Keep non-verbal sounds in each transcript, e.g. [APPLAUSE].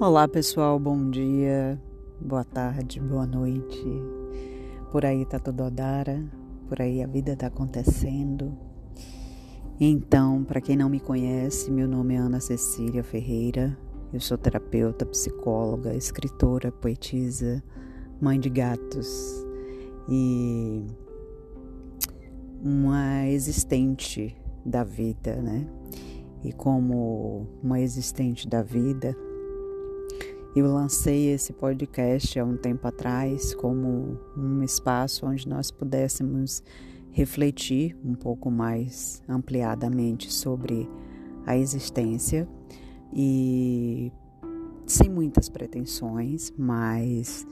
Olá pessoal, bom dia, boa tarde, boa noite. Por aí tá tudo odara, por aí a vida tá acontecendo. Então, para quem não me conhece, meu nome é Ana Cecília Ferreira. Eu sou terapeuta, psicóloga, escritora, poetisa, mãe de gatos e uma existente da vida, né? E como uma existente da vida, eu lancei esse podcast há um tempo atrás como um espaço onde nós pudéssemos refletir um pouco mais ampliadamente sobre a existência e sem muitas pretensões, mas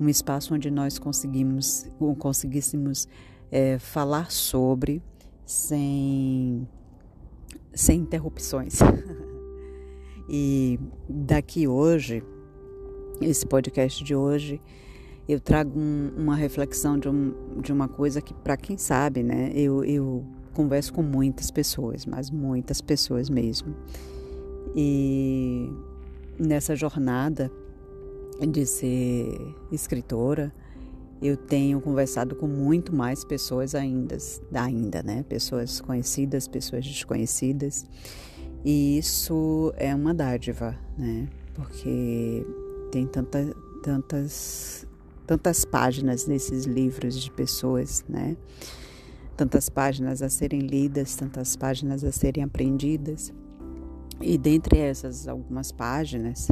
um espaço onde nós conseguimos, conseguíssemos é, falar sobre sem, sem interrupções. [LAUGHS] e daqui hoje esse podcast de hoje, eu trago um, uma reflexão de, um, de uma coisa que, para quem sabe, né, eu, eu converso com muitas pessoas, mas muitas pessoas mesmo. E nessa jornada de ser escritora, eu tenho conversado com muito mais pessoas ainda, ainda, né? Pessoas conhecidas, pessoas desconhecidas. E isso é uma dádiva, né? Porque tem tanta, tantas, tantas páginas nesses livros de pessoas, né? Tantas páginas a serem lidas, tantas páginas a serem aprendidas. E dentre essas algumas páginas,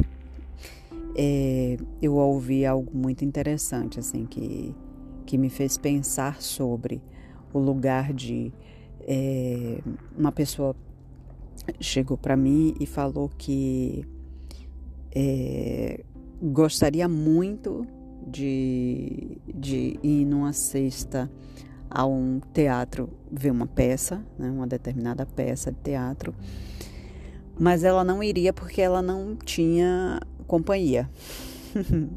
é, eu ouvi algo muito interessante, assim, que, que me fez pensar sobre o lugar de é, uma pessoa chegou para mim e falou que é, gostaria muito de, de ir numa sexta a um teatro ver uma peça, né, uma determinada peça de teatro, mas ela não iria porque ela não tinha companhia. [LAUGHS]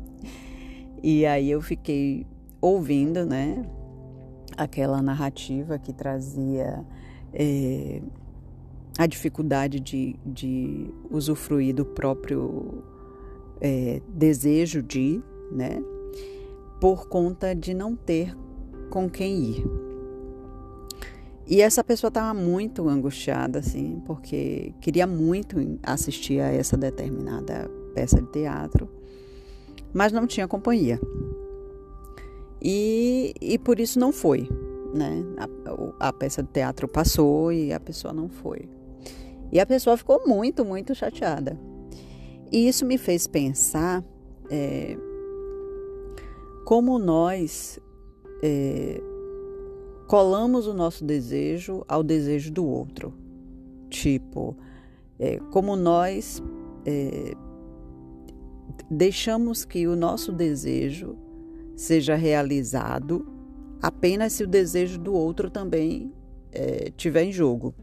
e aí eu fiquei ouvindo, né, aquela narrativa que trazia é, a dificuldade de, de usufruir do próprio é, desejo de, né? Por conta de não ter com quem ir. E essa pessoa estava muito angustiada, assim, porque queria muito assistir a essa determinada peça de teatro, mas não tinha companhia. E, e por isso não foi, né? A, a peça de teatro passou e a pessoa não foi. E a pessoa ficou muito, muito chateada. E isso me fez pensar é, como nós é, colamos o nosso desejo ao desejo do outro. Tipo, é, como nós é, deixamos que o nosso desejo seja realizado apenas se o desejo do outro também é, tiver em jogo.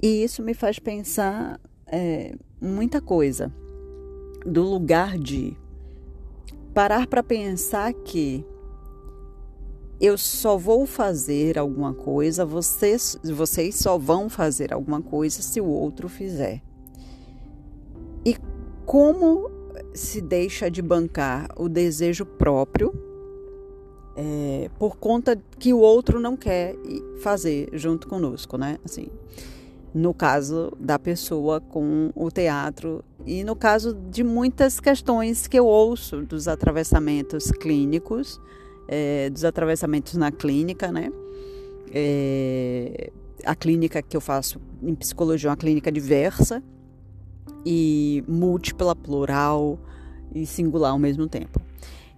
E isso me faz pensar é, muita coisa do lugar de parar para pensar que eu só vou fazer alguma coisa, vocês, vocês só vão fazer alguma coisa se o outro fizer. E como se deixa de bancar o desejo próprio é, por conta que o outro não quer fazer junto conosco, né? Assim, no caso da pessoa com o teatro e no caso de muitas questões que eu ouço dos atravessamentos clínicos, é, dos atravessamentos na clínica, né? É, a clínica que eu faço em psicologia é uma clínica diversa e múltipla, plural e singular ao mesmo tempo.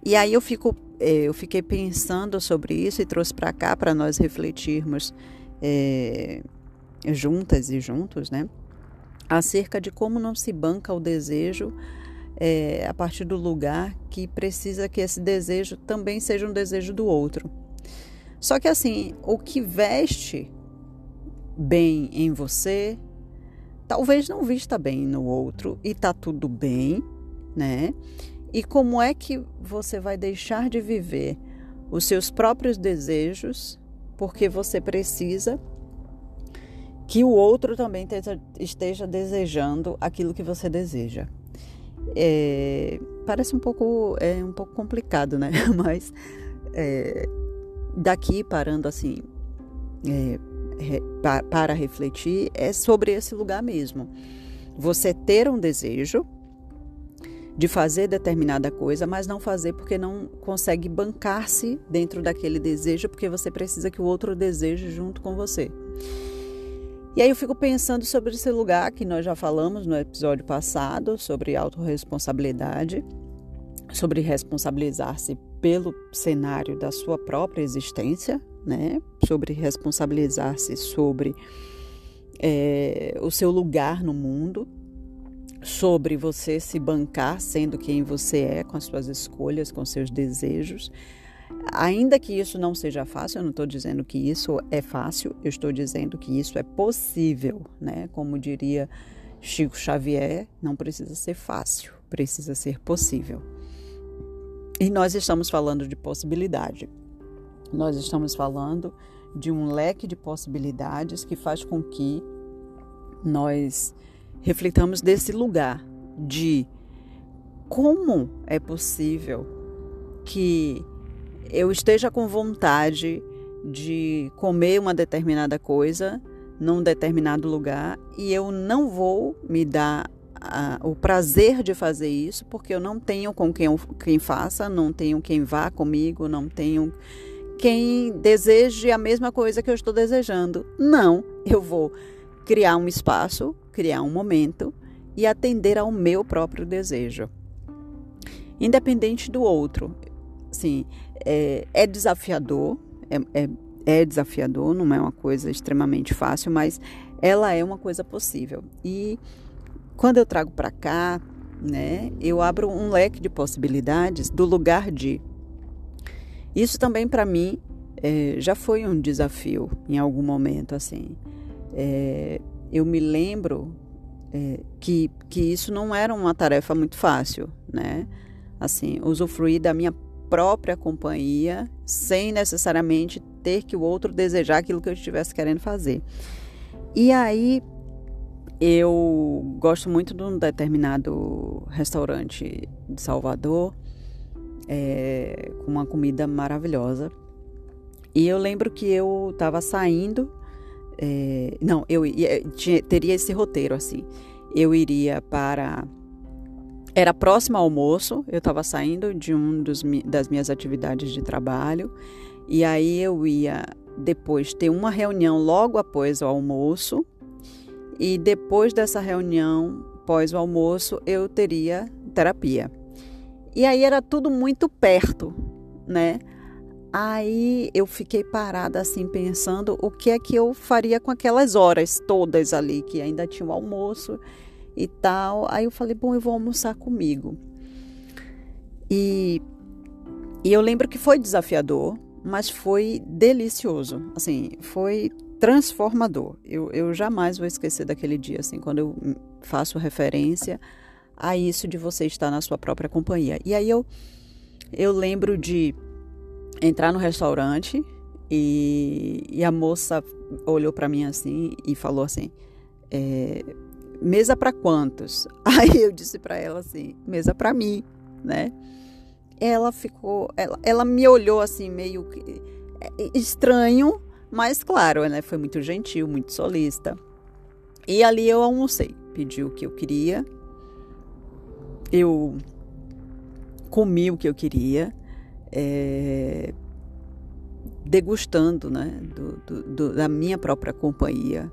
E aí eu fico, é, eu fiquei pensando sobre isso e trouxe para cá para nós refletirmos. É, juntas e juntos, né? Acerca de como não se banca o desejo é, a partir do lugar que precisa que esse desejo também seja um desejo do outro. Só que assim, o que veste bem em você, talvez não vista bem no outro e tá tudo bem, né? E como é que você vai deixar de viver os seus próprios desejos porque você precisa que o outro também esteja desejando aquilo que você deseja. É, parece um pouco, é, um pouco complicado, né? [LAUGHS] Mas é, daqui parando assim é, para, para refletir é sobre esse lugar mesmo. Você ter um desejo de fazer determinada coisa, mas não fazer porque não consegue bancar-se dentro daquele desejo, porque você precisa que o outro deseje junto com você. E aí eu fico pensando sobre esse lugar que nós já falamos no episódio passado, sobre autorresponsabilidade, sobre responsabilizar-se pelo cenário da sua própria existência, né? Sobre responsabilizar-se sobre é, o seu lugar no mundo, sobre você se bancar sendo quem você é, com as suas escolhas, com seus desejos. Ainda que isso não seja fácil, eu não estou dizendo que isso é fácil, eu estou dizendo que isso é possível, né? Como diria Chico Xavier, não precisa ser fácil, precisa ser possível. E nós estamos falando de possibilidade. Nós estamos falando de um leque de possibilidades que faz com que nós reflitamos desse lugar de como é possível que eu esteja com vontade de comer uma determinada coisa num determinado lugar e eu não vou me dar a, o prazer de fazer isso porque eu não tenho com quem, quem faça, não tenho quem vá comigo, não tenho quem deseje a mesma coisa que eu estou desejando. Não, eu vou criar um espaço, criar um momento e atender ao meu próprio desejo. Independente do outro. Sim, é, é desafiador, é, é, é desafiador, não é uma coisa extremamente fácil, mas ela é uma coisa possível. E quando eu trago para cá, né, eu abro um leque de possibilidades do lugar de. Isso também para mim é, já foi um desafio em algum momento assim. É, eu me lembro é, que, que isso não era uma tarefa muito fácil, né? Assim, usufruir da minha própria companhia sem necessariamente ter que o outro desejar aquilo que eu estivesse querendo fazer. E aí eu gosto muito de um determinado restaurante de Salvador é, com uma comida maravilhosa. E eu lembro que eu estava saindo, é, não, eu ia, tinha, teria esse roteiro assim. Eu iria para era próximo ao almoço, eu estava saindo de um dos, das minhas atividades de trabalho e aí eu ia depois ter uma reunião logo após o almoço e depois dessa reunião, pós o almoço, eu teria terapia. E aí era tudo muito perto, né? Aí eu fiquei parada assim pensando o que é que eu faria com aquelas horas todas ali que ainda tinha o almoço e tal. Aí eu falei, bom, eu vou almoçar comigo. E, e eu lembro que foi desafiador, mas foi delicioso. Assim, foi transformador. Eu, eu jamais vou esquecer daquele dia, assim, quando eu faço referência a isso de você estar na sua própria companhia. E aí eu, eu lembro de entrar no restaurante e, e a moça olhou para mim assim e falou assim: é, mesa para quantos? [LAUGHS] Aí eu disse para ela assim, mesa para mim, né? Ela ficou, ela, ela me olhou assim meio é, estranho, mas claro, né? Foi muito gentil, muito solista. E ali eu almocei, pedi o que eu queria, eu comi o que eu queria, é, degustando, né? Do, do, do, da minha própria companhia,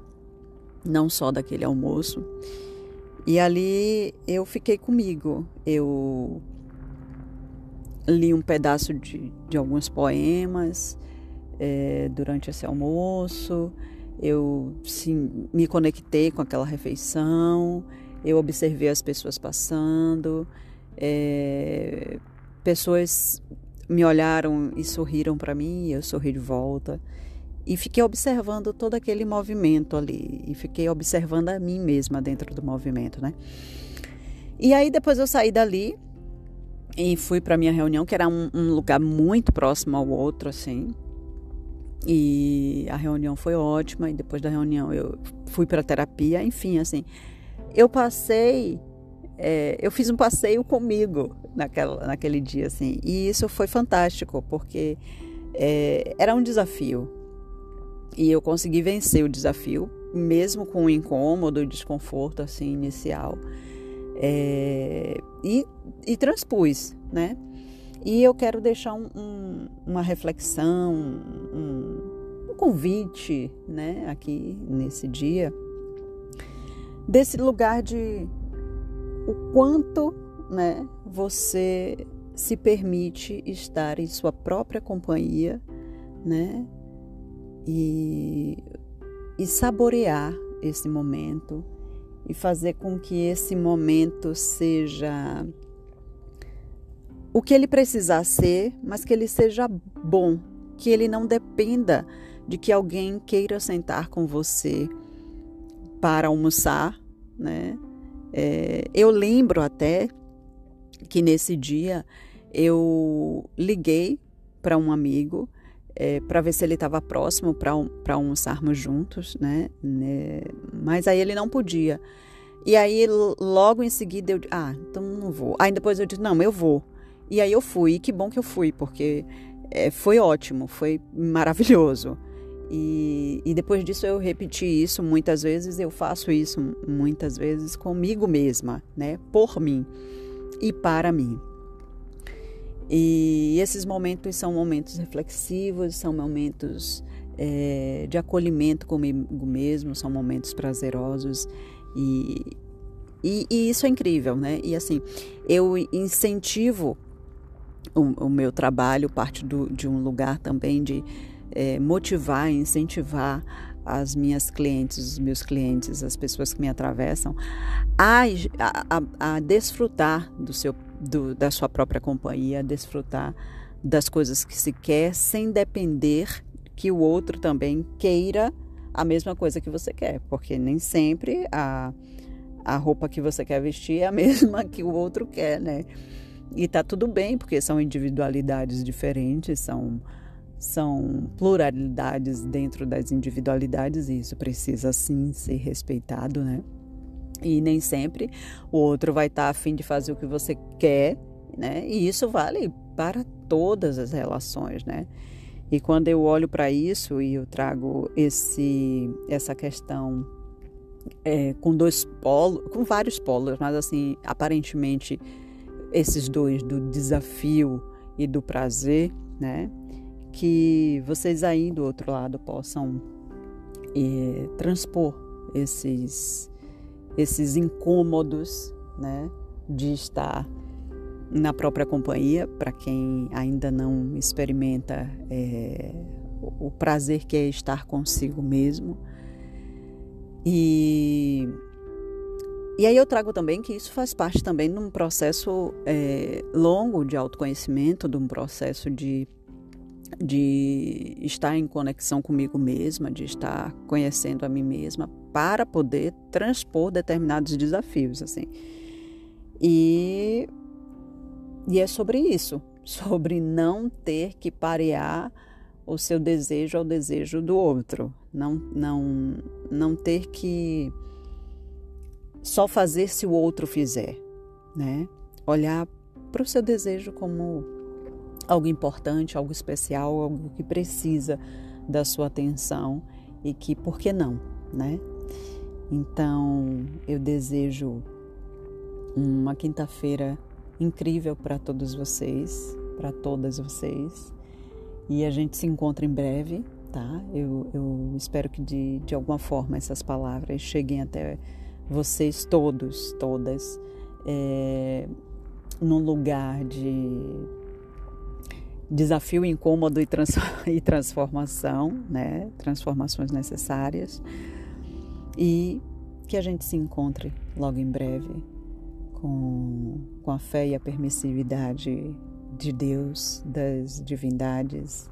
não só daquele almoço. E ali eu fiquei comigo. Eu li um pedaço de, de alguns poemas é, durante esse almoço. Eu sim, me conectei com aquela refeição. Eu observei as pessoas passando. É, pessoas me olharam e sorriram para mim. Eu sorri de volta. E fiquei observando todo aquele movimento ali. E fiquei observando a mim mesma dentro do movimento, né? E aí depois eu saí dali e fui para minha reunião, que era um, um, lugar muito próximo ao outro, assim. E a reunião foi ótima. E depois da reunião eu fui para terapia. Enfim, assim, eu passei é, eu fiz um passeio comigo naquela, naquele dia, assim, e isso foi fantástico, porque é, era um desafio. E eu consegui vencer o desafio, mesmo com o incômodo, o desconforto, assim, inicial. É, e, e transpus, né? E eu quero deixar um, um, uma reflexão, um, um convite, né, aqui nesse dia, desse lugar de o quanto, né, você se permite estar em sua própria companhia, né, e, e saborear esse momento e fazer com que esse momento seja o que ele precisar ser, mas que ele seja bom, que ele não dependa de que alguém queira sentar com você para almoçar, né? É, eu lembro até que nesse dia eu liguei para um amigo é, para ver se ele estava próximo para almoçarmos juntos, né? né? Mas aí ele não podia. E aí logo em seguida eu ah, então não vou. Aí depois eu disse não, eu vou. E aí eu fui. E que bom que eu fui porque é, foi ótimo, foi maravilhoso. E, e depois disso eu repeti isso muitas vezes, eu faço isso muitas vezes comigo mesma, né? Por mim e para mim. E esses momentos são momentos reflexivos, são momentos é, de acolhimento comigo mesmo, são momentos prazerosos e, e, e, isso é incrível, né? E assim, eu incentivo o, o meu trabalho, parte do, de um lugar também de é, motivar, incentivar as minhas clientes, os meus clientes, as pessoas que me atravessam, a, a, a desfrutar do seu, do, da sua própria companhia, desfrutar das coisas que se quer, sem depender que o outro também queira a mesma coisa que você quer, porque nem sempre a, a roupa que você quer vestir é a [LAUGHS] mesma que o outro quer, né? E tá tudo bem, porque são individualidades diferentes, são são pluralidades dentro das individualidades e isso precisa sim ser respeitado, né? E nem sempre o outro vai estar tá afim de fazer o que você quer, né? E isso vale para todas as relações, né? E quando eu olho para isso e eu trago esse essa questão é, com dois polos, com vários polos, mas assim aparentemente esses dois do desafio e do prazer, né? que vocês aí do outro lado possam é, transpor esses, esses incômodos, né, de estar na própria companhia, para quem ainda não experimenta é, o prazer que é estar consigo mesmo. E, e aí eu trago também que isso faz parte também de um processo é, longo de autoconhecimento, de um processo de de estar em conexão comigo mesma, de estar conhecendo a mim mesma para poder transpor determinados desafios, assim. E, e é sobre isso, [LAUGHS] sobre não ter que parear o seu desejo ao desejo do outro, não não não ter que só fazer se o outro fizer, né? Olhar para o seu desejo como algo importante, algo especial, algo que precisa da sua atenção e que, por que não, né? Então, eu desejo uma quinta-feira incrível para todos vocês, para todas vocês. E a gente se encontra em breve, tá? Eu, eu espero que de, de alguma forma essas palavras cheguem até vocês todos, todas, é, num lugar de desafio incômodo e, trans, [LAUGHS] transformação, né? Transformações necessárias. E que a gente se encontre logo em breve com, com a fé e a permissividade de Deus, das divindades,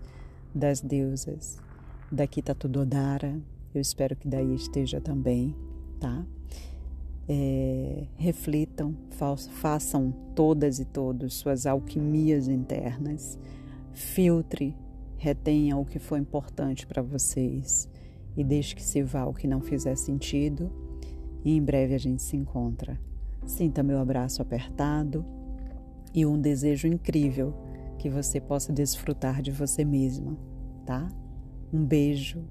das deusas. Daqui tá tudo Odara. Eu espero que daí esteja também, tá? É, reflitam, façam todas e todos suas alquimias internas Filtre, retenha o que foi importante para vocês e deixe que se vá o que não fizer sentido. E em breve a gente se encontra. Sinta meu abraço apertado e um desejo incrível que você possa desfrutar de você mesma, tá? Um beijo.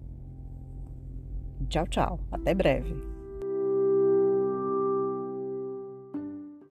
Tchau, tchau. Até breve.